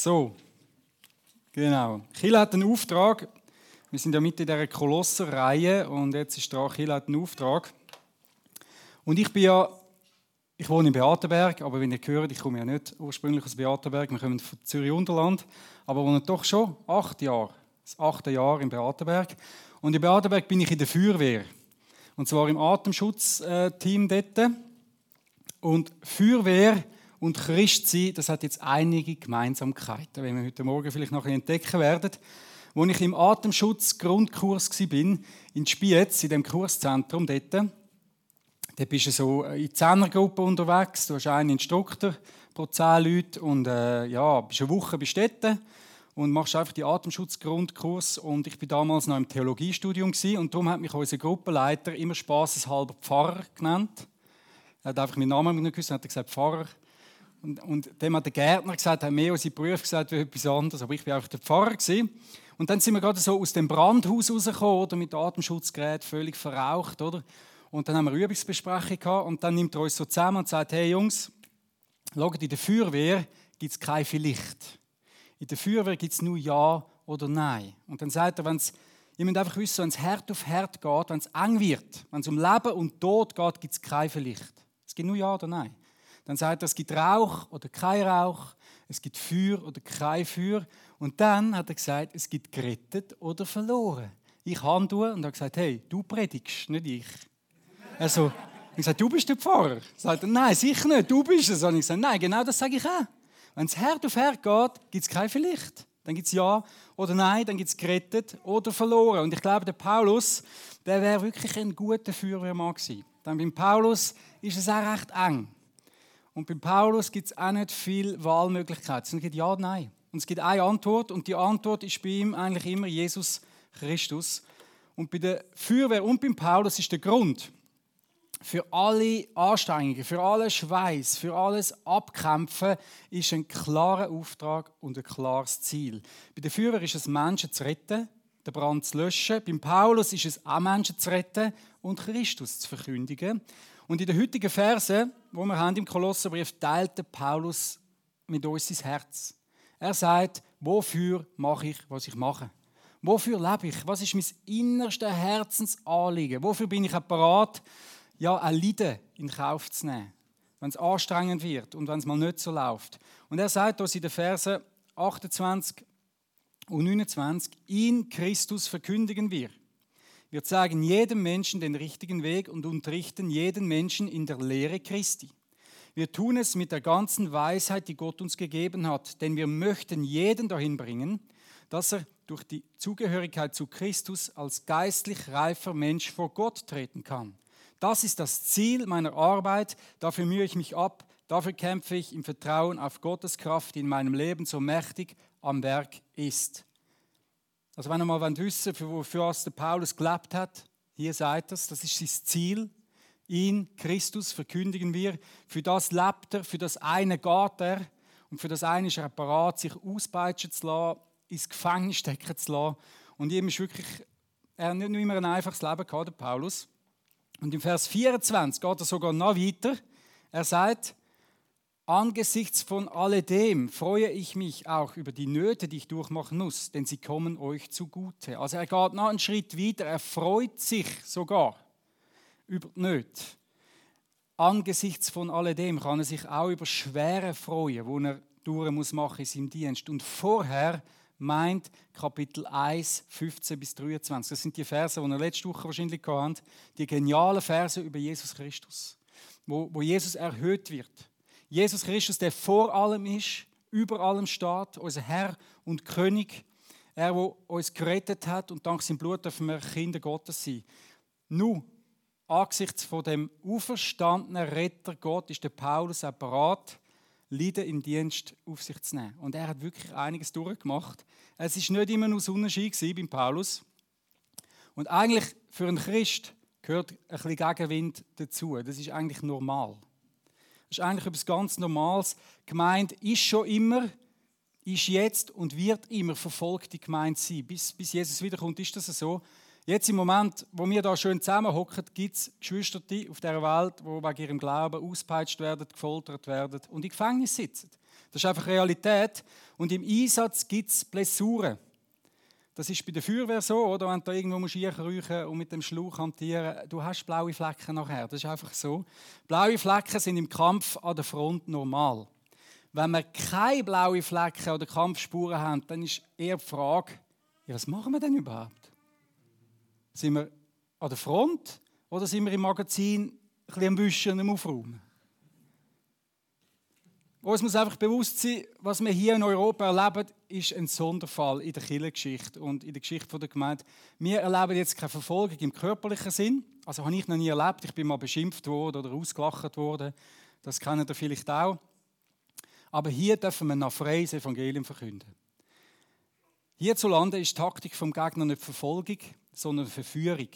So, genau. Kiel hat einen Auftrag. Wir sind ja mit in dieser Kolosser-Reihe und jetzt ist dran, Kiel hat einen Auftrag. Und ich bin ja, ich wohne in Beatenberg, aber wenn ihr hört, ich komme ja nicht ursprünglich aus Beatenberg, wir kommen von Zürich-Unterland, aber wohne doch schon acht Jahre, das achte Jahr in Beatenberg. Und in Beatenberg bin ich in der Feuerwehr. Und zwar im Atemschutzteam dort. Und Feuerwehr und Christsein, das hat jetzt einige Gemeinsamkeiten, wenn wir heute Morgen vielleicht noch entdecken werden. Als ich im Atemschutz-Grundkurs war, in Spiez, in dem Kurszentrum dort, da bist du so in Zehnergruppen unterwegs, du hast einen Instruktor pro zehn Leute und äh, ja, bist eine Woche bist dort und machst einfach die Atemschutzgrundkurs und ich bin damals noch im Theologiestudium und darum hat mich unser Gruppenleiter immer spaßeshalber Pfarrer genannt. Er hat einfach meinen Namen nicht gewusst, hat gesagt Pfarrer. Und, und dem hat der Gärtner gesagt, hat mehr als seine Berufe gesagt wie etwas anderes, aber ich war einfach der Pfarrer. Gewesen. Und dann sind wir gerade so aus dem Brandhaus rausgekommen, oder, mit Atemschutzgerät, völlig verraucht. Oder? Und dann haben wir eine Übungsbesprechung gehabt und dann nimmt er uns so zusammen und sagt, hey Jungs, schaut, in der Feuerwehr gibt es kein Vielleicht. In der Feuerwehr gibt es nur Ja oder Nein. Und dann sagt er, wenn es Ihr müsst einfach wissen, wenn es Herd auf Herd geht, wenn es eng wird, wenn es um Leben und Tod geht, gibt es kein Vielleicht. Es gibt nur Ja oder Nein. Dann sagt er, es gibt Rauch oder kein Rauch, es gibt Feuer oder kein Feuer. Und dann hat er gesagt, es gibt gerettet oder verloren. Ich habe und habe gesagt, hey, du predigst, nicht ich. Also, ich gesagt, du bist der Pfarrer. Sagt nein, sicher nicht, du bist es. Und ich gesagt, nein, genau das sage ich auch. Wenn es Herd auf Herd geht, gibt es kein Vielleicht. Dann gibt es Ja oder Nein, dann gibt es gerettet oder verloren. Und ich glaube, der Paulus, der wäre wirklich ein guter Feuerwehrmann gewesen. Denn beim Paulus ist es auch recht eng. Und bei Paulus gibt es auch nicht viele Wahlmöglichkeiten. Es gibt Ja Nein. Und es gibt eine Antwort und die Antwort ist bei ihm eigentlich immer Jesus Christus. Und bei der Feuerwehr und beim Paulus ist der Grund für alle Anstrengungen, für alles Schweiß, für alles Abkämpfen ist ein klarer Auftrag und ein klares Ziel. Bei der Feuerwehr ist es Menschen zu retten, den Brand zu löschen. Beim Paulus ist es auch Menschen zu retten und Christus zu verkündigen. Und in den heutigen Versen, wo wir haben im Kolosserbrief, teilte Paulus mit uns sein Herz. Er sagt, wofür mache ich, was ich mache? Wofür lebe ich? Was ist mein innerstes Herzensanliegen? Wofür bin ich bereit, ja, ein Leiden in Kauf zu nehmen, wenn es anstrengend wird und wenn es mal nicht so läuft? Und er sagt uns in den Versen 28 und 29, in Christus verkündigen wir. Wir zeigen jedem Menschen den richtigen Weg und unterrichten jeden Menschen in der Lehre Christi. Wir tun es mit der ganzen Weisheit, die Gott uns gegeben hat, denn wir möchten jeden dahin bringen, dass er durch die Zugehörigkeit zu Christus als geistlich reifer Mensch vor Gott treten kann. Das ist das Ziel meiner Arbeit, dafür mühe ich mich ab, dafür kämpfe ich im Vertrauen auf Gottes Kraft, die in meinem Leben so mächtig am Werk ist. Also wenn ihr mal wissen für wofür der Paulus gelebt hat, hier seid es, das ist sein Ziel. In Christus verkündigen wir. Für das lebt er, für das eine geht er und für das eine ist er parat, sich auspeitschen zu lassen, ins Gefängnis stecken zu lassen. Und ihm ist wirklich, er hat nicht nur immer ein einfaches Leben gehabt, der Paulus. Und im Vers 24 geht er sogar noch weiter. Er sagt, Angesichts von alledem freue ich mich auch über die Nöte, die ich durchmachen muss, denn sie kommen euch zugute. Also er geht noch einen Schritt weiter, er freut sich sogar über die Nöte. Angesichts von alledem kann er sich auch über Schwere freuen, wo er durch muss machen in seinem Dienst. Und vorher meint Kapitel 1, 15 bis 23. Das sind die Verse, die wir letzte Woche wahrscheinlich hatten, die genialen Verse über Jesus Christus, wo, wo Jesus erhöht wird Jesus Christus, der vor allem ist, über allem steht, unser Herr und König, er, der uns gerettet hat und dank seinem Blut dürfen wir Kinder Gottes sein. Nun, angesichts von dem auferstandenen Retter Gott ist der Paulus auch bereit, Leiden im Dienst auf sich zu nehmen. Und er hat wirklich einiges durchgemacht. Es ist nicht immer nur Sonnenschein beim Paulus. Und eigentlich für einen Christ gehört ein bisschen Gegenwind dazu. Das ist eigentlich normal. Das ist eigentlich etwas ganz Normales. Gemeinde ist schon immer, ist jetzt und wird immer verfolgte Gemeinde sein. Bis, bis Jesus wiederkommt, ist das so. Jetzt im Moment, wo wir da schön zusammenhocken, gibt es Geschwister auf dieser Welt, die wegen ihrem Glauben auspeitscht werden, gefoltert werden und in Gefängnis sitzen. Das ist einfach Realität. Und im Einsatz gibt es Blessuren. Das ist bei der Feuerwehr so, oder? Wenn du irgendwo musst räuchen und mit dem Schlauch hantieren du hast blaue Flecken nachher. Das ist einfach so. Blaue Flecken sind im Kampf an der Front normal. Wenn wir keine blauen Flecken oder Kampfspuren haben, dann ist eher die Frage, ja, was machen wir denn überhaupt? Sind wir an der Front oder sind wir im Magazin ein bisschen am Wischen am Aufräumen? Uns muss einfach bewusst sein, was wir hier in Europa erleben, ist ein Sonderfall in der Kirchengeschichte und in der Geschichte der Gemeinde. Wir erleben jetzt keine Verfolgung im körperlichen Sinn. Also habe ich noch nie erlebt. Ich bin mal beschimpft worden oder ausgelacht worden. Das kennt ihr vielleicht auch. Aber hier dürfen wir nach freies Evangelium verkünden. Hierzulande ist die Taktik vom Gegner nicht Verfolgung, sondern Verführung.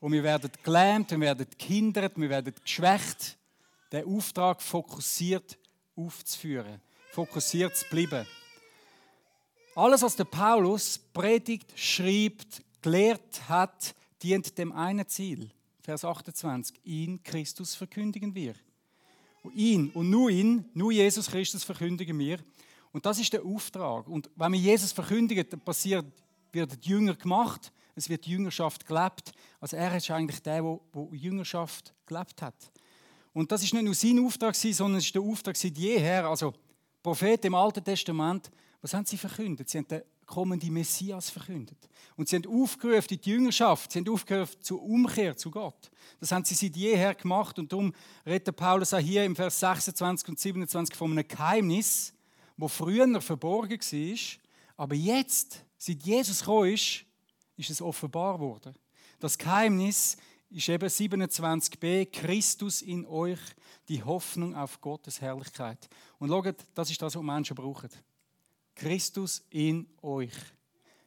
Und wir werden gelähmt, wir werden gehindert, wir werden geschwächt. Der Auftrag fokussiert aufzuführen, fokussiert zu bleiben. Alles, was der Paulus predigt, schreibt, gelehrt hat, dient dem einen Ziel. Vers 28. Ihn, Christus, verkündigen wir. Und ihn und nur ihn, nur Jesus Christus verkündigen wir. Und das ist der Auftrag. Und wenn wir Jesus verkündigen, dann passiert, wird Jünger gemacht, es wird die Jüngerschaft gelebt. Also er ist eigentlich der, der Jüngerschaft gelebt hat. Und das ist nicht nur sein Auftrag, sondern es ist der Auftrag seit jeher. Also Propheten im Alten Testament, was haben sie verkündet? Sie haben den kommenden Messias verkündet. Und sie haben aufgerufen in die Jüngerschaft, sie haben aufgerufen zur Umkehr zu Gott. Das haben sie seit jeher gemacht und darum redet Paulus auch hier im Vers 26 und 27 von einem Geheimnis, wo früher verborgen war, aber jetzt, seit Jesus gekommen ist, ist es offenbar worden. Das Geheimnis ist eben 27b, Christus in euch, die Hoffnung auf Gottes Herrlichkeit. Und schaut, das ist das, was Menschen brauchen. Christus in euch.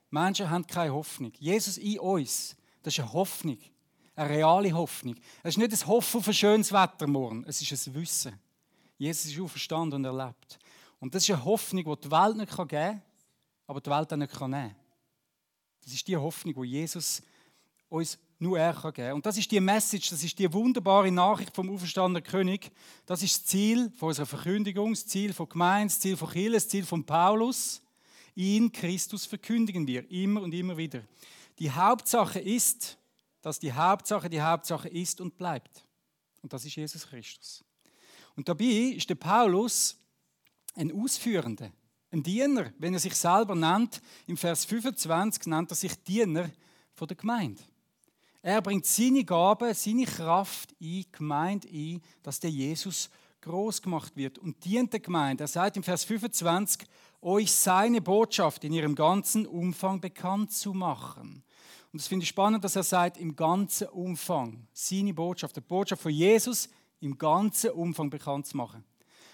Menschen haben keine Hoffnung. Jesus in uns, das ist eine Hoffnung. Eine reale Hoffnung. Es ist nicht ein Hoffen auf ein schönes Wetter morgen, es ist ein Wissen. Jesus ist auferstanden und erlebt. Und das ist eine Hoffnung, die die Welt nicht geben kann, aber die Welt auch nicht nehmen kann. Das ist die Hoffnung, die Jesus uns nur er kann geben. Und das ist die Message, das ist die wunderbare Nachricht vom auferstandenen König. Das ist das Ziel von unserer Verkündigung, das Ziel von Gemeinde, das Ziel von Kirche, das Ziel von Paulus. Ihn, Christus, verkündigen wir immer und immer wieder. Die Hauptsache ist, dass die Hauptsache die Hauptsache ist und bleibt. Und das ist Jesus Christus. Und dabei ist der Paulus ein Ausführender, ein Diener, wenn er sich selber nennt. Im Vers 25 nennt er sich Diener von der Gemeinde. Er bringt seine Gabe, seine Kraft in die Gemeinde ein, dass der Jesus groß gemacht wird und dient der Gemeinde. Er sagt im Vers 25, euch seine Botschaft in ihrem ganzen Umfang bekannt zu machen. Und das finde ich spannend, dass er sagt, im ganzen Umfang. Seine Botschaft, die Botschaft von Jesus im ganzen Umfang bekannt zu machen.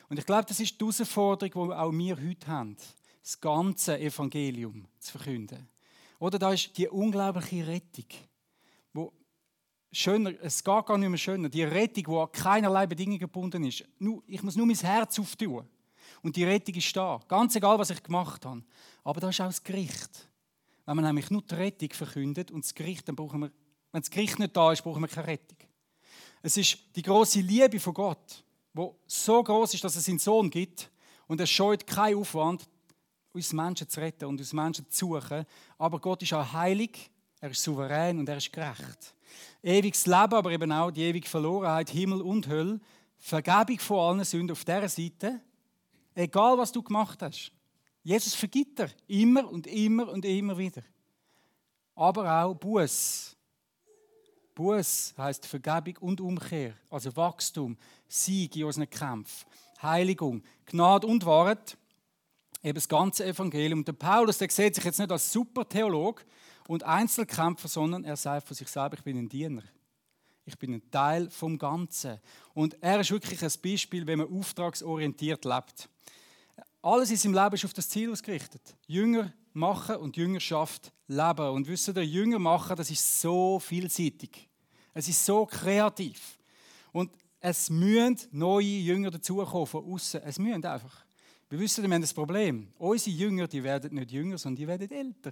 Und ich glaube, das ist die Herausforderung, die auch wir heute haben. Das ganze Evangelium zu verkünden. Oder da ist die unglaubliche Rettung schöner, es geht gar nicht mehr schöner, die Rettung, die an keinerlei Bedingungen gebunden ist. Ich muss nur mein Herz auftun und die Rettung ist da, ganz egal, was ich gemacht habe. Aber da ist auch das Gericht. Wenn man nämlich nur die Rettung verkündet und das Gericht, dann brauchen wir, wenn das Gericht nicht da ist, brauchen wir keine Rettung. Es ist die große Liebe von Gott, wo so groß ist, dass es seinen Sohn gibt und er scheut keinen Aufwand, uns Menschen zu retten und uns Menschen zu suchen. Aber Gott ist auch heilig er ist souverän und er ist gerecht. Ewiges Leben, aber eben auch die ewige Verlorenheit, Himmel und Hölle, Vergebung von allen Sünden auf dieser Seite, egal was du gemacht hast. Jesus vergibt dir immer und immer und immer wieder. Aber auch Buß. Buß heißt Vergebung und Umkehr, also Wachstum, Sieg in unseren Kämpfen, Heiligung, Gnade und Wahrheit, eben das ganze Evangelium. Der Paulus der sieht sich jetzt nicht als Supertheolog, und Einzelkämpfer, sondern er sagt von sich selber, ich bin ein Diener. Ich bin ein Teil vom Ganzen. Und er ist wirklich ein Beispiel, wenn man auftragsorientiert lebt. Alles in seinem Leben ist auf das Ziel ausgerichtet. Jünger machen und Jüngerschaft leben. Und wissen ihr, Jünger machen, das ist so vielseitig. Es ist so kreativ. Und es müssen neue Jünger dazukommen von außen. Es müssen einfach. Wir wissen, wir haben das Problem. Unsere Jünger, die werden nicht jünger, sondern die werden älter.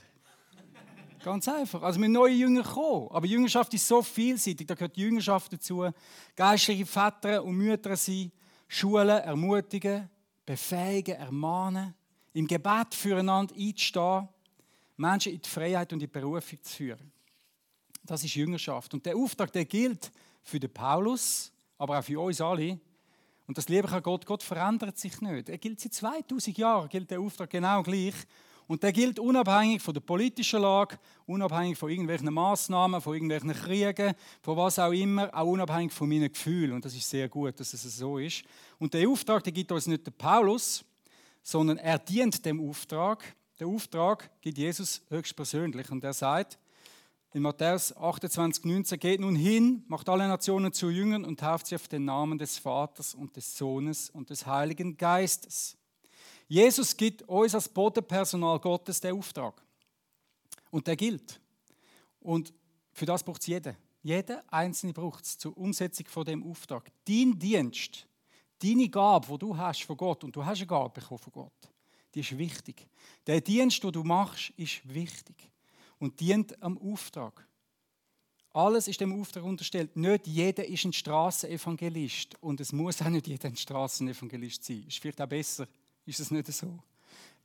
Ganz einfach. Also mit neuen Jüngern kommen. Aber Jüngerschaft ist so vielseitig. Da gehört Jüngerschaft dazu. Geistliche Väter und Mütter sein, Schulen, ermutigen, befähigen, ermahnen, im Gebet füreinander einzustehen, Menschen in die Freiheit und in die Berufung zu führen. Das ist Jüngerschaft. Und der Auftrag, der gilt für den Paulus, aber auch für uns alle. Und das liebe Gott, Gott verändert sich nicht. Er gilt seit 2000 Jahren, gilt der Auftrag genau gleich. Und der gilt unabhängig von der politischen Lage, unabhängig von irgendwelchen Maßnahmen, von irgendwelchen Kriegen, von was auch immer, auch unabhängig von meinen Gefühlen. Und das ist sehr gut, dass es so ist. Und der Auftrag, der gibt uns nicht der Paulus, sondern er dient dem Auftrag. Der Auftrag gibt Jesus höchstpersönlich. Und er sagt in Matthäus 28, 19, geht nun hin, macht alle Nationen zu Jüngern und tauft sie auf den Namen des Vaters und des Sohnes und des Heiligen Geistes Jesus gibt uns als Bodenpersonal Gottes den Auftrag. Und der gilt. Und für das braucht es jeder. Jeder Einzelne braucht es zur Umsetzung von dem Auftrag. Dein Dienst, deine Gabe, die du hast von Gott, und du hast eine Gabe bekommen von Gott, die ist wichtig. Der Dienst, den du machst, ist wichtig und dient am Auftrag. Alles ist dem Auftrag unterstellt. Nicht jeder ist ein Straßenevangelist und es muss auch nicht jeder ein Straßenevangelist sein. Ist vielleicht auch besser, ist das nicht so?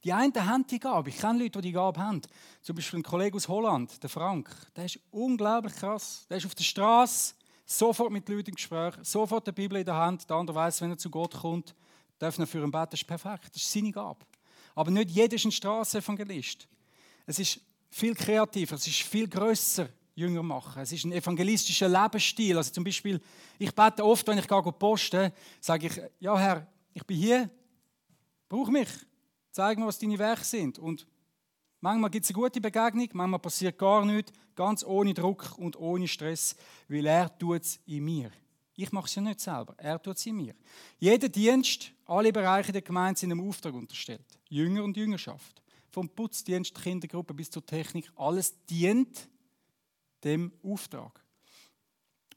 Die einen haben die Gabe. Ich kenne Leute, die die Gabe haben. Zum Beispiel ein Kollege aus Holland, der Frank. Der ist unglaublich krass. Der ist auf der Straße, sofort mit Leuten im Gespräch, sofort die Bibel in der Hand. Der andere weiß, wenn er zu Gott kommt, darf er für ihn beten. Das ist perfekt. Das ist seine Gabe. Aber nicht jeder ist ein Straßenevangelist. Es ist viel kreativer, es ist viel grösser. Jünger machen. Es ist ein evangelistischer Lebensstil. Also zum Beispiel, ich bete oft, wenn ich gehe posten, sage ich, ja Herr, ich bin hier, Brauch mich. Zeig mir, was deine Werke sind. Und manchmal gibt es eine gute Begegnung, manchmal passiert gar nichts, ganz ohne Druck und ohne Stress, weil er tut es in mir. Ich mache es ja nicht selber, er tut es in mir. Jeder Dienst, alle Bereiche der Gemeinde sind einem Auftrag unterstellt. Jünger und Jüngerschaft. Vom Putzdienst, Kindergruppe bis zur Technik, alles dient dem Auftrag.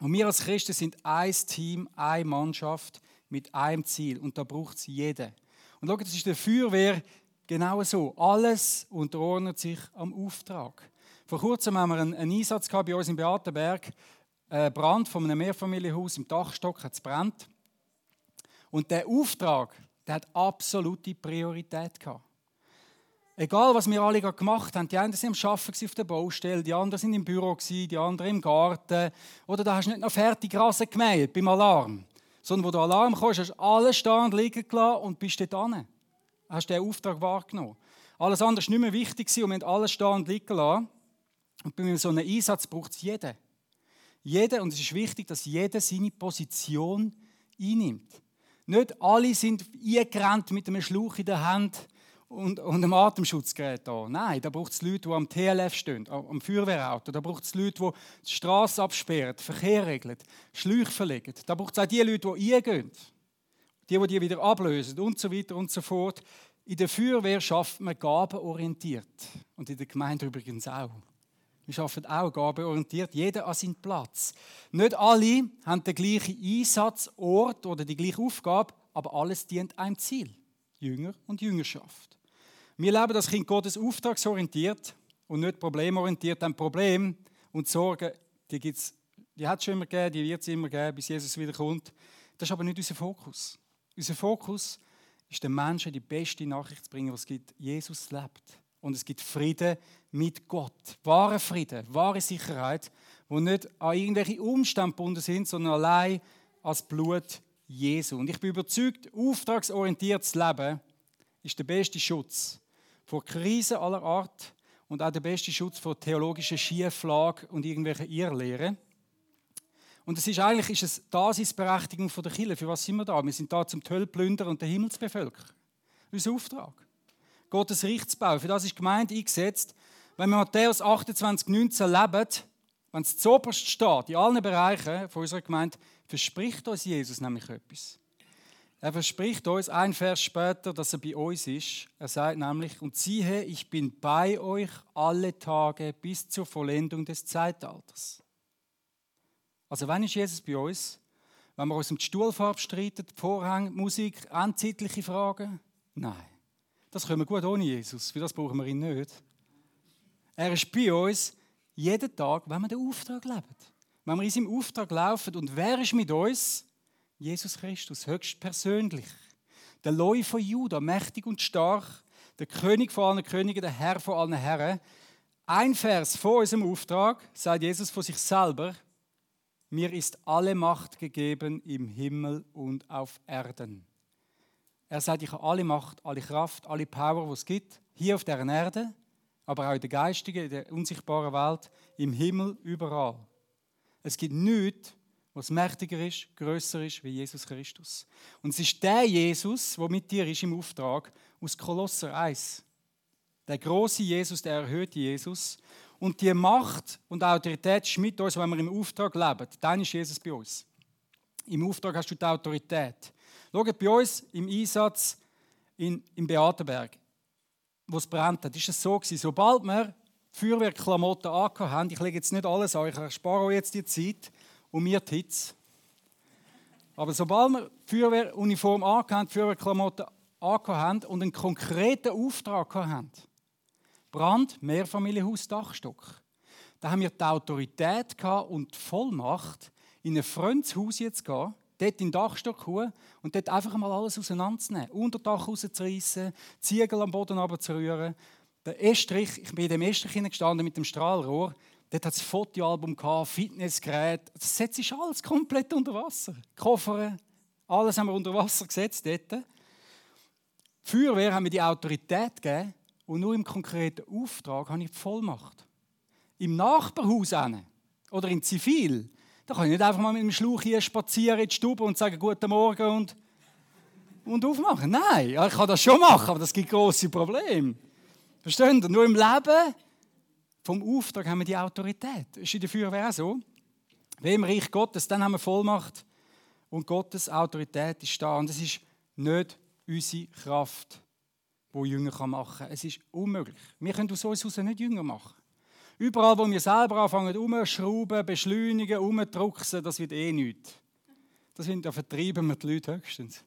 Und wir als Christen sind ein Team, eine Mannschaft mit einem Ziel. Und da braucht es jeden. Und schau, das ist der Feuerwehr genau so. Alles unterordnet sich am Auftrag. Vor kurzem haben wir einen, Einsatz gehabt bei uns in Beatenberg. Ein Brand von einem Mehrfamilienhaus im Dachstock hat brennt. Und der Auftrag, der hat absolute Priorität gehabt. Egal, was wir alle gemacht haben, die einen waren am Arbeiten auf der Baustelle, die anderen waren im Büro, die anderen im Garten. Oder da hast du nicht noch fertig Rasen gemäht beim Alarm sondern wo der Alarm kam, hast du alles stehen liegen gelassen und bist dort hin. Hast den Auftrag wahrgenommen. Alles andere war nicht mehr wichtig und wir haben alles stehen und liegen lassen. Und bei so einem Einsatz braucht es jeden. Jeder, und es ist wichtig, dass jeder seine Position einnimmt. Nicht alle sind eingerannt mit einem Schlauch in der Hand und, und einem Atemschutzgerät da. Nein, da braucht es Leute, die am TLF stehen, am Feuerwehrauto. Da braucht es Leute, die die Straße absperren, Verkehr regeln, Schläuche verlegen. Da braucht es auch die Leute, die eingehen, die, die die wieder ablösen und so weiter und so fort. In der Feuerwehr schafft man gabenorientiert. Und in der Gemeinde übrigens auch. Wir arbeiten auch gabenorientiert, jeder an seinen Platz. Nicht alle haben den gleichen Einsatzort oder die gleiche Aufgabe, aber alles dient einem Ziel. Jünger und Jüngerschaft. Wir leben das Kind Gottes auftragsorientiert und nicht problemorientiert. Ein Problem und Sorgen, die, gibt's, die hat es schon immer gegeben, die wird es immer geben, bis Jesus wiederkommt. Das ist aber nicht unser Fokus. Unser Fokus ist, den Menschen die beste Nachricht zu bringen, was es gibt. Jesus lebt. Und es gibt Frieden mit Gott. Wahre Frieden, wahre Sicherheit, wo nicht an irgendwelche Umstände gebunden sind, sondern allein als Blut Jesu. Und ich bin überzeugt, auftragsorientiertes Leben ist der beste Schutz vor Krisen aller Art und auch der beste Schutz vor theologischer Schieflage und irgendwelchen Irrlehren. Und es ist eigentlich ist es Daseinsberechtigung von der Kirche. Für was sind wir da? Wir sind da zum Töllplündern und den Himmel zu bevölkern. Unser Auftrag. Gottes Reich zu bauen. Für das ist Gemeinde eingesetzt. Wenn wir Matthäus 28, 19 leben, wenn es zuoberst steht, in allen Bereichen von unserer Gemeinde, verspricht uns Jesus nämlich etwas. Er verspricht uns ein Vers später, dass er bei uns ist. Er sagt nämlich, und siehe, ich bin bei euch alle Tage bis zur Vollendung des Zeitalters. Also wann ist Jesus bei uns? Wenn wir uns um die Stuhlfarbe streiten, die Vorhänge, Musik, anzeitliche Fragen? Nein. Das können wir gut ohne Jesus, für das brauchen wir ihn nicht. Er ist bei uns jeden Tag, wenn wir den Auftrag leben. Wenn wir in seinem Auftrag laufen. Und wer ist mit uns? Jesus Christus, höchst persönlich. der Leu von Juda, mächtig und stark, der König von allen Königen, der Herr von allen Herren. Ein Vers vor unserem Auftrag sagt Jesus von sich selber, mir ist alle Macht gegeben im Himmel und auf Erden. Er sagt, ich habe alle Macht, alle Kraft, alle Power, die es gibt, hier auf der Erde, aber auch in der geistigen, in der unsichtbaren Welt, im Himmel, überall. Es gibt nichts, was mächtiger ist, größer ist wie Jesus Christus. Und es ist der Jesus, der mit dir ist im Auftrag aus Kolosser 1. Der große Jesus, der erhöhte Jesus. Und die Macht und Autorität ist mit uns, wenn wir im Auftrag leben. Dann ist Jesus bei uns. Im Auftrag hast du die Autorität. Schaut bei uns im Einsatz in, im Beatenberg, wo es brennt hat, ist es so gewesen, sobald wir Feuerwehrklamotten angehabt haben, ich lege jetzt nicht alles an, ich erspare euch jetzt die Zeit, und mir die Hitze. Aber sobald wir Feuerwehruniform angehabt, Feuerwehrklamotten angehabt haben und einen konkreten Auftrag haben, Brand, Mehrfamilienhaus, Dachstock, da haben wir die Autorität und die Vollmacht, in ein fremdes jetzt zu gehen, dort in den Dachstock hoch und dort einfach mal alles auseinanderzunehmen. Unterdach rauszureißen, Ziegel am Boden runterzurühren. Der Estrich, ich bin in dem Estrich gestanden mit dem Strahlrohr, Dort hat es Fotoalbum, Fitnessgerät. Das setzt ist alles komplett unter Wasser. Koffer, alles haben wir unter Wasser gesetzt dort. Feuerwehr haben mir die Autorität gegeben und nur im konkreten Auftrag habe ich die Vollmacht. Im Nachbarhaus oder in Zivil, da kann ich nicht einfach mal mit dem Schlauch hier spazieren in die Stube und sagen Guten Morgen und, und aufmachen. Nein, ich kann das schon machen, aber das gibt große Probleme. Verstehen Sie? Nur im Leben vom Auftrag haben wir die Autorität. Das ist in der Feuerwehr auch so. Wenn im Reich Gottes, dann haben wir Vollmacht und Gottes Autorität ist da. Und es ist nicht unsere Kraft, die Jünger machen kann. Es ist unmöglich. Wir können aus uns nicht Jünger machen. Überall, wo wir selber anfangen, umzuschrauben, beschleunigen, umzudrucksen, das wird eh nichts. Das sind, da vertreiben wir die Leute höchstens.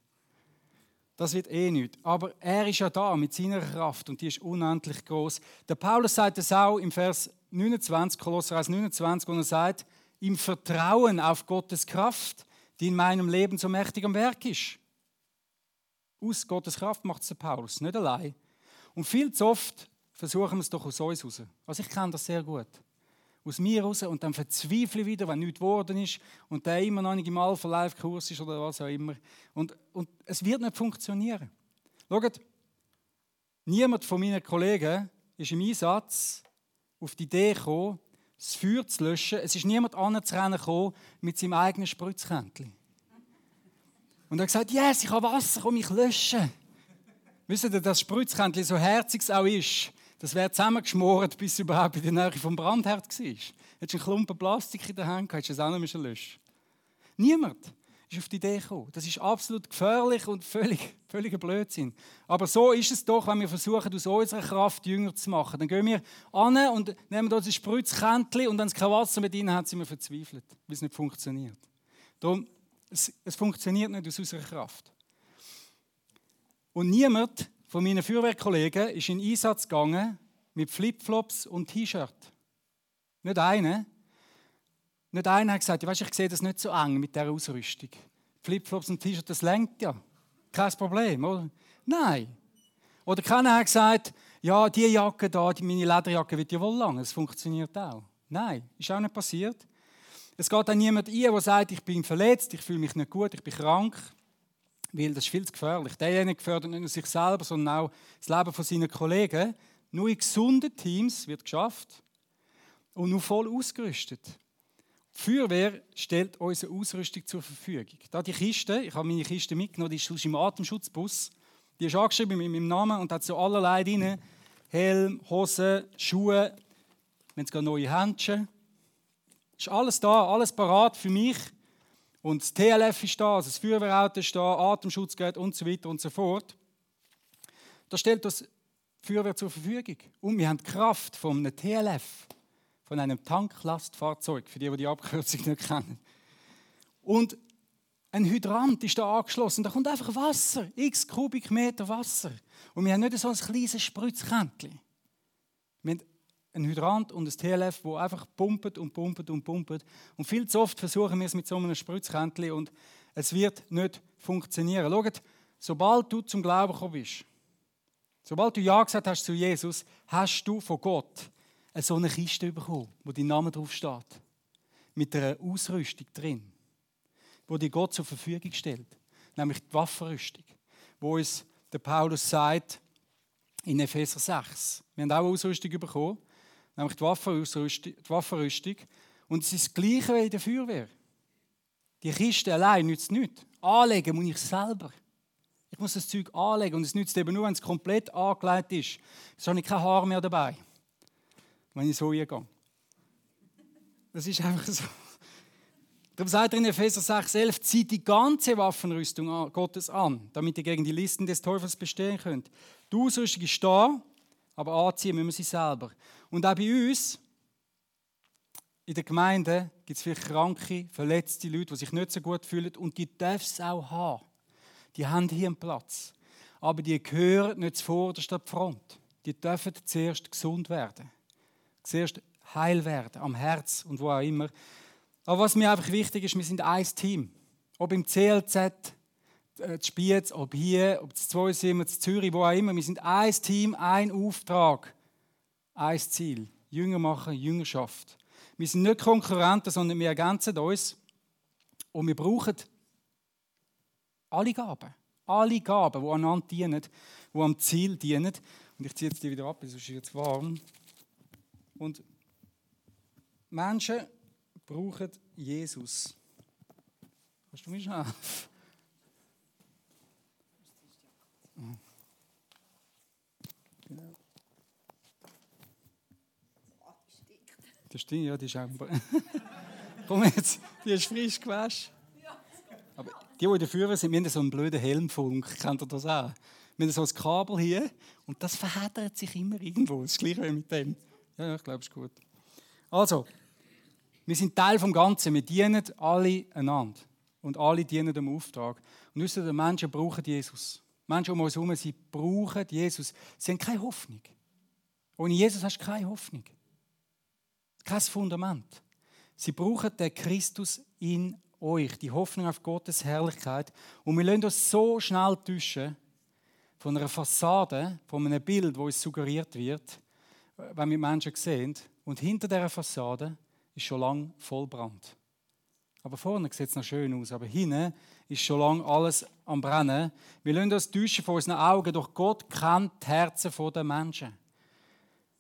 Das wird eh nicht. Aber er ist ja da mit seiner Kraft und die ist unendlich groß. Der Paulus sagt es auch im Vers 29, Kolosser 1, 29, wo er sagt, im Vertrauen auf Gottes Kraft, die in meinem Leben so mächtig am Werk ist. Aus Gottes Kraft macht es der Paulus, nicht allein. Und viel zu oft versuchen wir es doch aus uns raus. Also ich kenne das sehr gut aus mir raus und dann verzweifle ich wieder, wenn nichts geworden ist und der immer noch nicht im Alpha-Life-Kurs ist oder was auch immer. Und, und es wird nicht funktionieren. Schaut, niemand von meinen Kollegen ist im Einsatz auf die Idee gekommen, das Feuer zu löschen. Es ist niemand anzurennen mit seinem eigenen Spritzkännchen. Und er hat gesagt, yes, ich habe Wasser, komm, ich lösche. Wisst ihr, dass Spritzkännchen so herzig auch ist, das wäre zusammengeschmoren, bis es überhaupt in der Nähe vom Brandherd war. Hättest du einen Klumpen Plastik in der Hand gehabt, hättest du es auch nicht löschen Niemand ist auf die Idee gekommen. Das ist absolut gefährlich und völlig, völliger Blödsinn. Aber so ist es doch, wenn wir versuchen, aus unserer Kraft Jünger zu machen. Dann gehen wir an und nehmen uns ein Spritzkännchen und wenn es kein Wasser mit ihnen hat, sind wir verzweifelt, weil es nicht funktioniert. Darum, es, es funktioniert nicht aus unserer Kraft. Und niemand von meinen Feuerwehrkollegen ist in Einsatz gegangen mit Flipflops und T-Shirt. Nicht einer. Nicht einer hat gesagt, weißt, ich sehe das nicht so eng mit dieser Ausrüstung. Flipflops und T-Shirt, das lenkt ja. Kein Problem, oder? Nein. Oder keiner hat gesagt, ja, die Jacke da, meine Lederjacke wird ja wohl lang. Es funktioniert auch. Nein, ist auch nicht passiert. Es geht auch niemand ein, der sagt, ich bin verletzt, ich fühle mich nicht gut, ich bin krank weil das ist viel zu gefährlich. Derjenige gefährdet nicht nur sich selber, sondern auch das Leben von seinen Kollegen. Nur in gesunden Teams wird geschafft und nur voll ausgerüstet. Die Feuerwehr stellt unsere Ausrüstung zur Verfügung. Da die Kiste, ich habe meine Kiste mitgenommen, die ist im Atemschutzbus. Die ist angeschrieben mit meinem Namen und hat so allerlei drin. Helm, Hosen, Schuhe, wenn es neue Händchen. Ist alles da, alles parat für mich und das TLF ist da, also das Feuerwehrauto ist da, Atemschutzgerät und so weiter und so fort. Da stellt das Feuerwehr zur Verfügung. Und wir haben die Kraft von einem TLF, von einem Tanklastfahrzeug, für die, die die Abkürzung nicht kennen. Und ein Hydrant ist da angeschlossen. Da kommt einfach Wasser, x Kubikmeter Wasser. Und wir haben nicht so ein kleines Spritzkännchen. Wir haben ein Hydrant und ein TLF, wo einfach pumpt und pumpt und pumpt. Und viel zu oft versuchen wir es mit so einem Spritzkännchen und es wird nicht funktionieren. Schaut, sobald du zum Glauben gekommen bist, sobald du Ja gesagt hast zu Jesus, hast du von Gott so eine Kiste bekommen, wo dein Name drauf steht. Mit einer Ausrüstung drin, wo dir Gott zur Verfügung stellt. Nämlich die Waffenrüstung, wo uns der Paulus sagt in Epheser 6. Wir haben auch eine Ausrüstung bekommen, nämlich die Waffenrüstung. Und es ist das Gleiche wie in der Feuerwehr. Die Kiste allein nützt nichts. Anlegen muss ich selber. Ich muss das Zeug anlegen und es nützt eben nur, wenn es komplett angelegt ist. Jetzt habe ich kein Haar mehr dabei, wenn ich so hingehe. Das ist einfach so. Darum sagt er in Epheser 6,11, zieht die ganze Waffenrüstung Gottes an, damit ihr gegen die Listen des Teufels bestehen könnt. Die Ausrüstung ist da, aber anziehen müssen wir sie selber. Und auch bei uns, in der Gemeinde, gibt es viele kranke, verletzte Leute, die sich nicht so gut fühlen und die dürfen es auch haben. Die haben hier einen Platz. Aber die gehören nicht zuvorderst an die Front. Die dürfen zuerst gesund werden. Zuerst heil werden, am Herz und wo auch immer. Aber was mir einfach wichtig ist, wir sind ein Team. Ob im CLZ, äh, Spiez, ob hier, ob das Zweisimmer, Zürich, wo auch immer. Wir sind ein Team, ein Auftrag, ein Ziel. Jünger machen, Jüngerschaft. Wir sind nicht Konkurrenten, sondern wir ergänzen uns. Und wir brauchen alle Gaben. Alle Gaben, die einander dienen, die am Ziel dienen. Und ich ziehe jetzt die wieder ab, sonst ist es jetzt warm. Und Menschen brauchen Jesus. Kannst du mir schnell? Das stimmt, ja, die ist auch. Komm jetzt, die ist frisch gewaschen. Aber die, die in der Führer sind, wir haben so einen blöden Helmfunk. Kennt ihr das auch? Wir haben so ein Kabel hier und das verheddert sich immer irgendwo. Das ist gleich wie mit dem. Ja, ich glaube, es ist gut. Also, wir sind Teil vom Ganzen. Wir dienen alle einander. Und alle dienen dem Auftrag. Und wisst ihr, die Menschen brauchen Jesus. Menschen um uns herum, sie brauchen Jesus. Sie haben keine Hoffnung. Ohne Jesus hast du keine Hoffnung. Kein Fundament. Sie brauchen den Christus in euch, die Hoffnung auf Gottes Herrlichkeit. Und wir lassen uns so schnell täuschen von einer Fassade, von einem Bild, wo uns suggeriert wird, wenn wir Menschen sehen. Und hinter dieser Fassade ist schon lange vollbrannt. Aber vorne sieht es noch schön aus, aber hinten ist schon lange alles am Brennen. Wir lassen uns täuschen von unseren Augen, doch Gott kennt die Herzen der Menschen.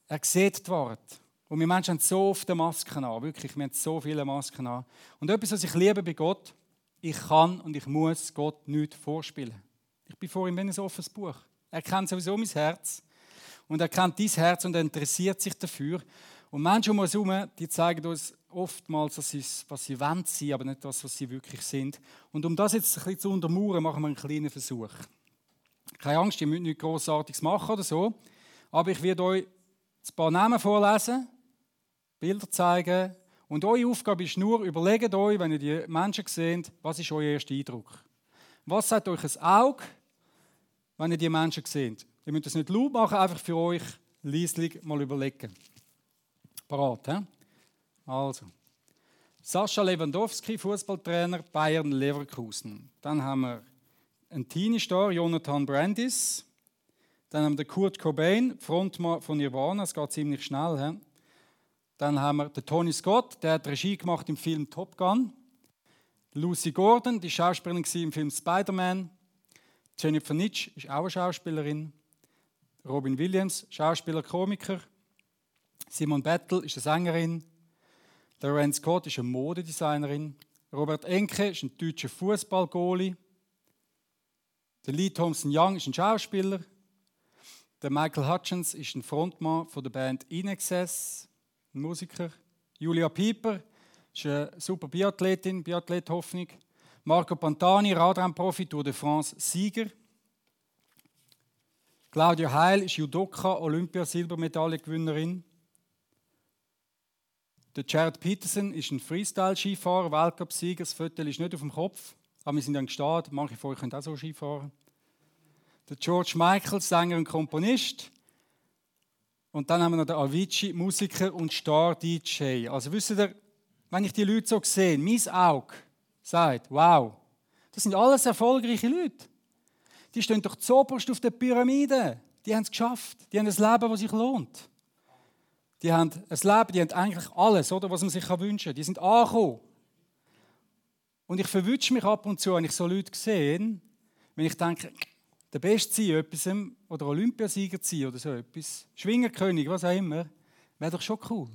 Er sieht die Worte. Und wir Menschen haben so oft Masken an, wirklich, wir haben so viele Masken an. Und etwas, was ich liebe bei Gott, ich kann und ich muss Gott nicht vorspielen. Ich bin vor ihm wie ein offenes Buch. Er kennt sowieso mein Herz und er kennt dein Herz und er interessiert sich dafür. Und Menschen um uns herum, die zeigen uns oftmals, dass sie, was sie wollen sein, aber nicht das, was sie wirklich sind. Und um das jetzt ein bisschen zu untermauern, machen wir einen kleinen Versuch. Keine Angst, ihr müsst nichts Großartiges machen oder so. Aber ich werde euch ein paar Namen vorlesen, Bilder zeigen. Und eure Aufgabe ist nur, überlegt euch, wenn ihr die Menschen seht, was ist euer erster Eindruck? Was sagt euch ein Auge, wenn ihr die Menschen seht? Ihr müsst das nicht laut machen, einfach für euch leislich mal überlegen. Parat, he? Also. Sascha Lewandowski, Fußballtrainer Bayern Leverkusen. Dann haben wir einen Teenie-Star, Jonathan Brandis. Dann haben wir Kurt Cobain, Frontmann von Nirvana, es geht ziemlich schnell. He? Dann haben wir den Tony Scott, der hat Regie gemacht im Film Top Gun. Lucy Gordon, die Schauspielerin im Film Spider-Man. Jennifer Nitsch ist auch eine Schauspielerin. Robin Williams, Schauspieler, Komiker. Simon Bettel ist eine Sängerin. Lorraine Scott ist eine Modedesignerin. Robert Enke ist ein deutscher Fußball-Goalie. Der Lee Thompson Young ist ein Schauspieler. Der Michael Hutchins ist ein Frontmann der Band Inexcess, Musiker. Julia Pieper ist eine super Biathletin, Biathlet-Hoffnung. Marco Pantani, Radrennprofi, Tour de France Sieger. Claudia Heil ist Judoka, Olympia-Silbermedaillengewinnerin. Der Jared Peterson ist ein Freestyle-Skifahrer, Weltcup-Sieger. Das Foto ist nicht auf dem Kopf, aber wir sind dann gestartet. Manche von euch können auch so Skifahren. Der George Michael, Sänger und Komponist. Und dann haben wir noch den Avicii, Musiker und Star-DJ. Also wisst ihr, wenn ich die Leute so sehe, mein Auge sagt, wow, das sind alles erfolgreiche Leute. die stehen doch zoberst auf der Pyramide. Die haben es geschafft. Die haben ein Leben, das sich lohnt. Die haben ein Leben, die haben eigentlich alles, oder, was man sich wünschen kann. Die sind angekommen. Und ich verwünsche mich ab und zu, wenn ich so Leute sehe, wenn ich denke, der Beste sein, etwas, oder Olympiasieger sein oder so etwas, Schwingerkönig, was auch immer, wäre doch schon cool.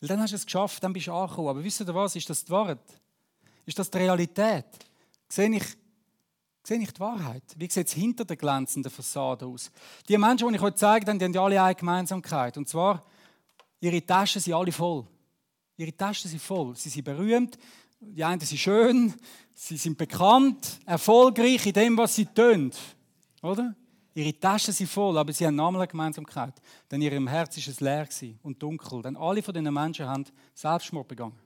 Weil dann hast du es geschafft, dann bist du angekommen. Aber wisst ihr was? Ist das die Wahrheit? Ist das die Realität? Sehe ich, sehe ich die Wahrheit? Wie sieht es hinter der glänzenden Fassade aus? Die Menschen, die ich euch zeige, die haben alle eine Gemeinsamkeit. Und zwar, ihre Taschen sind alle voll. Ihre Taschen sind voll. Sie sind berühmt. Die einen sind schön. Sie sind bekannt, erfolgreich in dem, was sie tun. Oder? Ihre Taschen sind voll, aber sie haben eine Gemeinsamkeit. Denn in ihrem Herz ist es leer und dunkel. Denn alle von diesen Menschen haben Selbstmord begangen.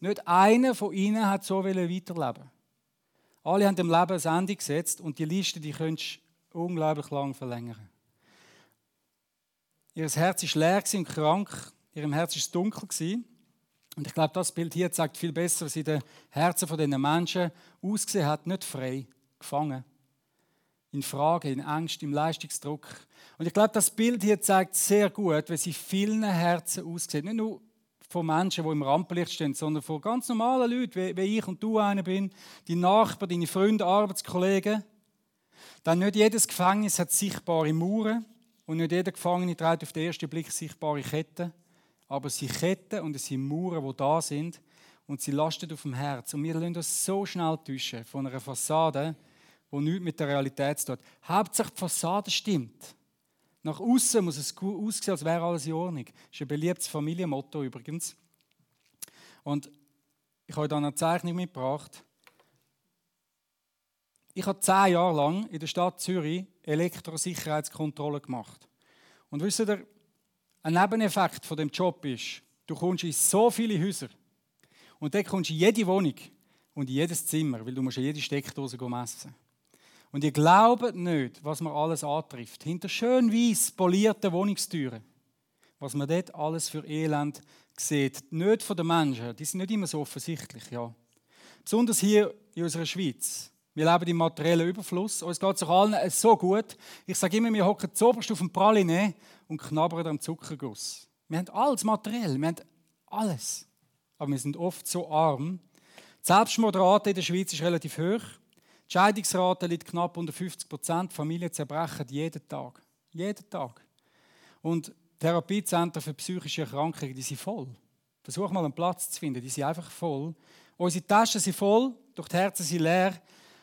Nicht einer von ihnen hat so weiterleben. Alle haben dem Leben ein Ende gesetzt und die Liste, die könntest du unglaublich lang verlängern. Ihr Herz ist leer und krank. Ihrem Herz ist dunkel Und ich glaube, das Bild hier zeigt viel besser, was in den Herzen von diesen Menschen ausgesehen hat. Nicht frei, gefangen in Frage, in Angst, im Leistungsdruck. Und ich glaube, das Bild hier zeigt sehr gut, wie sie vielen Herzen aussieht. Nicht nur von Menschen, die im Rampenlicht stehen, sondern von ganz normalen Leuten, wie, ich und du einer bin, die Nachbarn, deine Freunde, Arbeitskollegen. Denn nicht jedes Gefängnis hat sichtbare Mauern und nicht jeder Gefangene trägt auf den ersten Blick sichtbare Ketten. Aber sie Ketten und es sind Mauern, die da sind und sie lasten auf dem Herz. Und wir lassen uns so schnell täuschen von einer Fassade, wo nichts mit der Realität zu tun hat. Hauptsache die Fassade stimmt. Nach außen muss es aussehen, als wäre alles in Ordnung. Das ist ein beliebtes Familienmotto übrigens. Und ich habe hier eine Zeichnung mitgebracht. Ich habe zehn Jahre lang in der Stadt Zürich Elektrosicherheitskontrolle gemacht. Und wisst ihr, ein Nebeneffekt von dem Job ist, du kommst in so viele Häuser und dann kommst du in jede Wohnung und in jedes Zimmer, weil du musst jede Steckdose messen. Und ihr glaubt nicht, was man alles antrifft. Hinter schön weiß polierten Wohnungstüren. Was man dort alles für Elend sieht. Nicht von den Menschen. Die sind nicht immer so offensichtlich, ja. Besonders hier in unserer Schweiz. Wir leben im materiellen Überfluss. Uns geht es allen so gut. Ich sage immer, wir hocken zoberst auf dem Praline und knabbern am Zuckerguss. Wir haben alles materiell. Wir haben alles. Aber wir sind oft so arm. Die Selbstmordrate in der Schweiz ist relativ hoch. Scheidungsrate liegt knapp unter 50 Prozent. Familien zerbrechen jeden Tag. Jeden Tag. Und Therapiezentren für psychische Erkrankungen, die sind voll. Versuch mal einen Platz zu finden, die sind einfach voll. Unsere Taschen sind voll, durch die Herzen sind leer.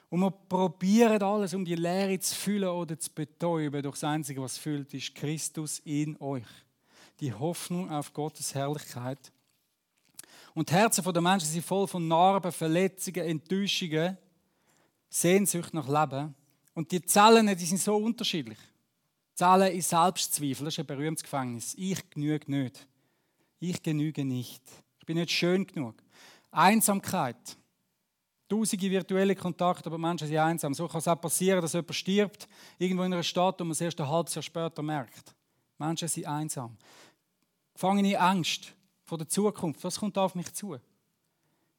Und wir probieren alles, um die Leere zu füllen oder zu betäuben. Doch das Einzige, was füllt, ist Christus in euch. Die Hoffnung auf Gottes Herrlichkeit. Und die Herzen der Menschen sind voll von Narben, Verletzungen, Enttäuschungen. Sehnsucht nach Leben. Und die Zellen, die sind so unterschiedlich. Zellen in Selbstzweifel, das ist ein berühmtes Gefängnis. Ich genüge nicht. Ich genüge nicht. Ich bin nicht schön genug. Einsamkeit. Tausende virtuelle Kontakte, aber Menschen sind einsam. So kann es auch passieren, dass jemand stirbt, irgendwo in einer Stadt und man es erst ein halbes Jahr später merkt. Menschen sind einsam. Gefangene Angst vor der Zukunft. Was kommt auf mich zu?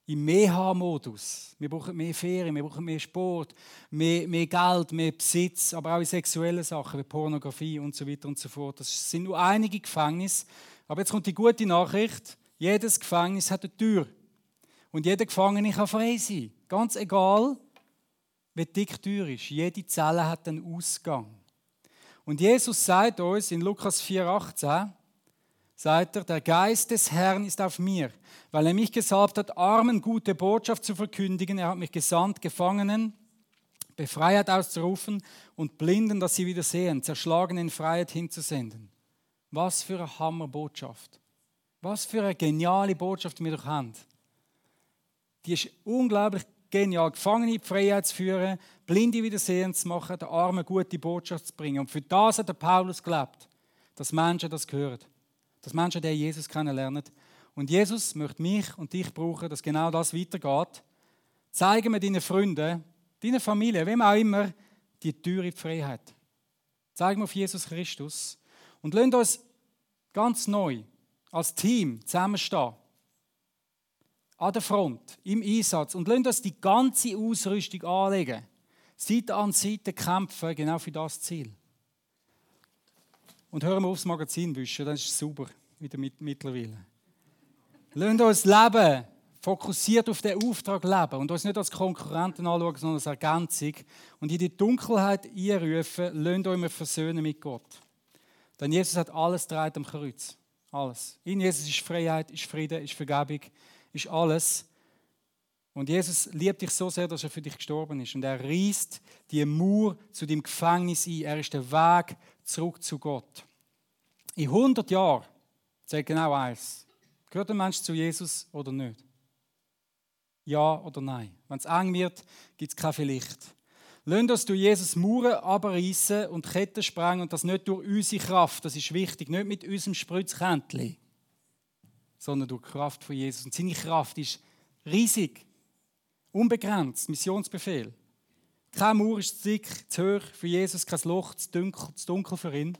Im Mehr-Modus. Wir brauchen mehr Ferien, wir brauchen mehr Sport, mehr, mehr Geld, mehr Besitz, aber auch in sexuellen Sachen wie Pornografie und so weiter und so fort. Das sind nur einige Gefängnisse. Aber jetzt kommt die gute Nachricht: Jedes Gefängnis hat eine Tür. Und jeder Gefangene kann frei sein. Ganz egal, wie dick die Tür ist. Jede Zelle hat einen Ausgang. Und Jesus sagt uns in Lukas 4,18, sagt er, der Geist des Herrn ist auf mir, weil er mich gesalbt hat, Armen gute Botschaft zu verkündigen. Er hat mich gesandt, Gefangenen Befreiheit auszurufen und Blinden, dass sie wieder sehen, Zerschlagenen in Freiheit hinzusenden. Was für eine Hammerbotschaft. Was für eine geniale Botschaft wir doch haben. Die ist unglaublich genial. Gefangene in Freiheit zu führen, Blinde wieder sehen zu machen, der Armen gute Botschaft zu bringen. Und für das hat der Paulus gelebt, dass Menschen das hören dass Menschen den Jesus kennenlernen. Und Jesus möchte mich und dich brauchen, dass genau das weitergeht. Zeigen wir deinen Freunden, deiner Familie, wem auch immer, die Tür in die Freiheit. Zeigen wir auf Jesus Christus und lassen uns ganz neu als Team zusammenstehen. An der Front, im Einsatz und lassen uns die ganze Ausrüstung anlegen. Seite an Seite kämpfen, genau für das Ziel. Und hören wir aufs Magazin wischen, dann ist es sauber, wieder mit, mittlerweile. Lasst uns leben, fokussiert auf den Auftrag leben und uns nicht als Konkurrenten anschauen, sondern als Ergänzung. Und in die Dunkelheit einrufen, lasst euch versöhnen mit Gott. Denn Jesus hat alles dreht am Kreuz. Alles. In Jesus ist Freiheit, ist Frieden, ist Vergebung, ist alles. Und Jesus liebt dich so sehr, dass er für dich gestorben ist. Und er reißt die Mauer zu dem Gefängnis ein. Er ist der Weg zurück zu Gott. In 100 Jahren sagt genau eins. Gehört der Mensch zu Jesus oder nicht? Ja oder nein? Wenn es eng wird, gibt es kein Vielleicht. Lass uns durch Jesus Mauern abreißen und Ketten sprengen und das nicht durch unsere Kraft, das ist wichtig, nicht mit unserem Spritzkäntchen, sondern durch die Kraft von Jesus. Und seine Kraft ist riesig, unbegrenzt, Missionsbefehl. Keine Mauer ist zu dick, zu hoch für Jesus, kein Loch zu dunkel, zu dunkel für ihn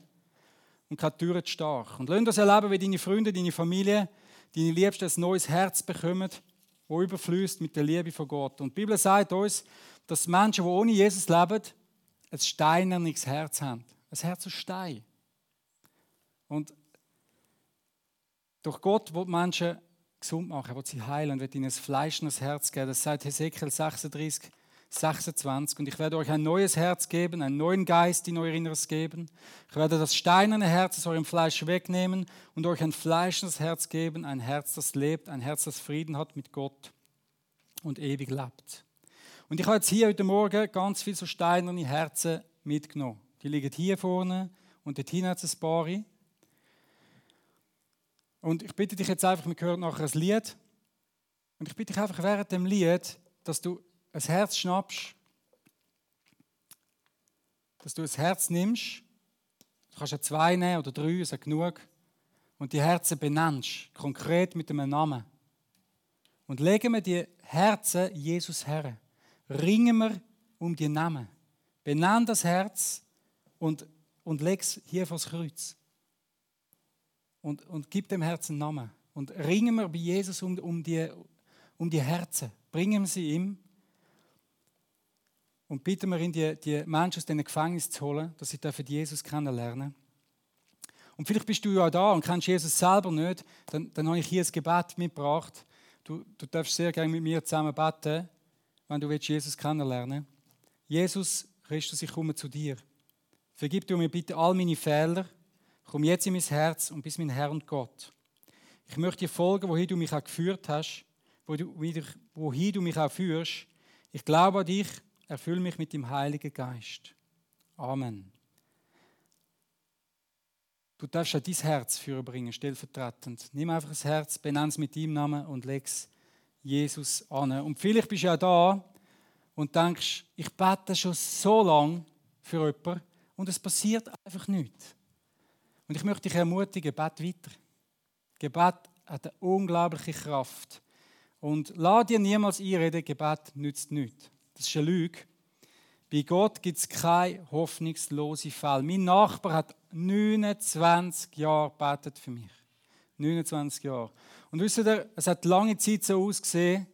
und keine Tür zu stark. Und lass uns erleben, wie deine Freunde, deine Familie, deine Liebsten ein neues Herz bekommen, das überfließt mit der Liebe von Gott. Und die Bibel sagt uns, dass Menschen, die ohne Jesus leben, ein steinernes Herz haben. Ein Herz aus Stein. Und durch Gott wird Menschen gesund machen, wird sie heilen wird ihnen ein fleischendes Herz geben. Das sagt Hesekiel 36, 26. Und ich werde euch ein neues Herz geben, einen neuen Geist in euer Inneres geben. Ich werde das steinerne Herz aus eurem Fleisch wegnehmen und euch ein fleischendes Herz geben, ein Herz, das lebt, ein Herz, das Frieden hat mit Gott und ewig lebt. Und ich habe jetzt hier heute Morgen ganz viele so steinerne Herzen mitgenommen. Die liegen hier vorne und dort hinten hat es ein paar. Und ich bitte dich jetzt einfach, wir hören nachher ein Lied. Und ich bitte dich einfach während dem Lied, dass du ein Herz schnappst, dass du ein Herz nimmst. Du kannst ja zwei nehmen oder drei, ist genug. Und die Herzen benennst, konkret mit einem Namen. Und legen wir die Herzen Jesus her ringen wir um die Namen. Benenn das Herz und, und leg es hier vor das Kreuz. Und, und gib dem Herzen einen Namen. Und ringen wir bei Jesus um, um, die, um die Herzen. Bringen wir sie ihm. Und bitten wir ihn, die, die Menschen aus diesem Gefängnis zu holen, dass sie Jesus kennenlernen Und vielleicht bist du ja da und kennst Jesus selber nicht. Dann, dann habe ich hier ein Gebet mitgebracht. Du, du darfst sehr gerne mit mir zusammen beten wenn du Jesus kennenlernen willst. Jesus Christus, ich komme zu dir. Vergib du mir bitte all meine Fehler. Komm jetzt in mein Herz und bist mein Herr und Gott. Ich möchte dir folgen, wohin du mich auch geführt hast, wohin du mich auch führst. Ich glaube an dich, erfülle mich mit dem Heiligen Geist. Amen. Du darfst auch dein Herz fürbringen, stellvertretend. Nimm einfach das Herz, benenn es mit deinem Namen und leg es Jesus an. Und vielleicht bist du ja da und denkst, ich bete schon so lange für jemanden und es passiert einfach nichts. Und ich möchte dich ermutigen, bete weiter. Gebet hat eine unglaubliche Kraft. Und lass dir niemals einreden, Gebet nützt nichts. Das ist eine Lüge. Bei Gott gibt es keine hoffnungslose Fälle. Mein Nachbar hat 29 Jahre gebetet für mich. 29 Jahre. Und wisst ihr, es hat lange Zeit so ausgesehen,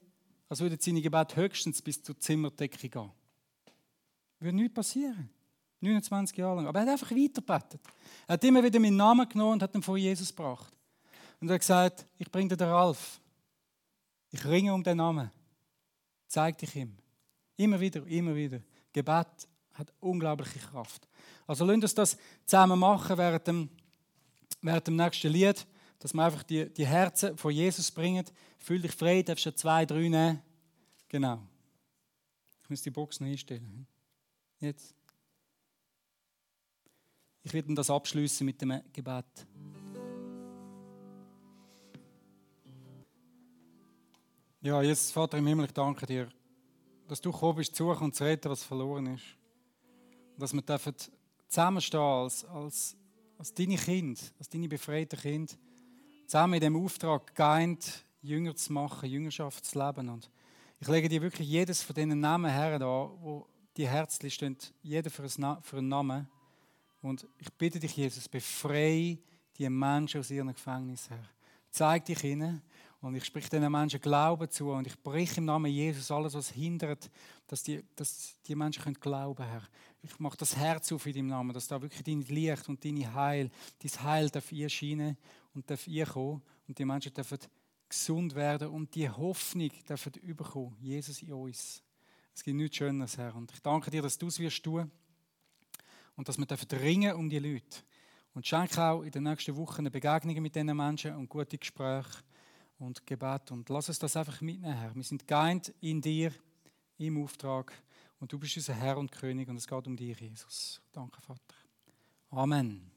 als würde seine Gebet höchstens bis zur Zimmerdecke gehen. Würde nichts passieren. 29 Jahre lang. Aber er hat einfach weitergebetet. Er hat immer wieder meinen Namen genommen und hat ihn vor Jesus gebracht. Und er hat gesagt, ich bringe dir den Ralf. Ich ringe um den Namen. Zeig dich ihm. Immer wieder, immer wieder. Gebet hat unglaubliche Kraft. Also lasst uns das zusammen machen während dem, während dem nächsten Lied dass wir einfach die, die Herzen von Jesus bringen. Fühl dich frei, darfst du zwei, drei nehmen. Genau. Ich muss die Box noch einstellen. Jetzt. Ich werde das abschließen mit dem Gebet. Ja, Jesus, Vater im Himmel, ich danke dir, dass du gekommen bist, zu suchen und zu retten, was verloren ist. Und dass wir zusammenstehen als, als, als deine Kinder, als deine befreiten Kinder zusammen in dem Auftrag geeint, Jünger zu machen, Jüngerschaft zu leben. Und ich lege dir wirklich jedes von diesen Namen her, da, wo die Herzchen stehen, jeder für, einen Namen. Und ich bitte dich, Jesus, befreie die Menschen aus ihren Gefängnissen her. Zeig dich ihnen Und ich spreche diesen Menschen Glauben zu und ich breche im Namen Jesus alles, was hindert, dass die, dass die Menschen können glauben Herr. Ich mache das Herz auf in deinem Namen, dass da wirklich dein Licht und deine Heil, dein Heil darf scheinen und darf kommen und die Menschen dürfen gesund werden und die Hoffnung dürfen überkommen. Jesus in uns. Es gibt nichts Schöneres, Herr. Und ich danke dir, dass du es wirst tun und dass wir dürfen ringen um die Leute. Und schenke auch in den nächsten Wochen eine Begegnung mit diesen Menschen und gute Gespräche und Gebet. Und lass uns das einfach mitnehmen, Herr. Wir sind geeint in dir, im Auftrag. Und du bist unser Herr und König und es geht um dich, Jesus. Danke, Vater. Amen.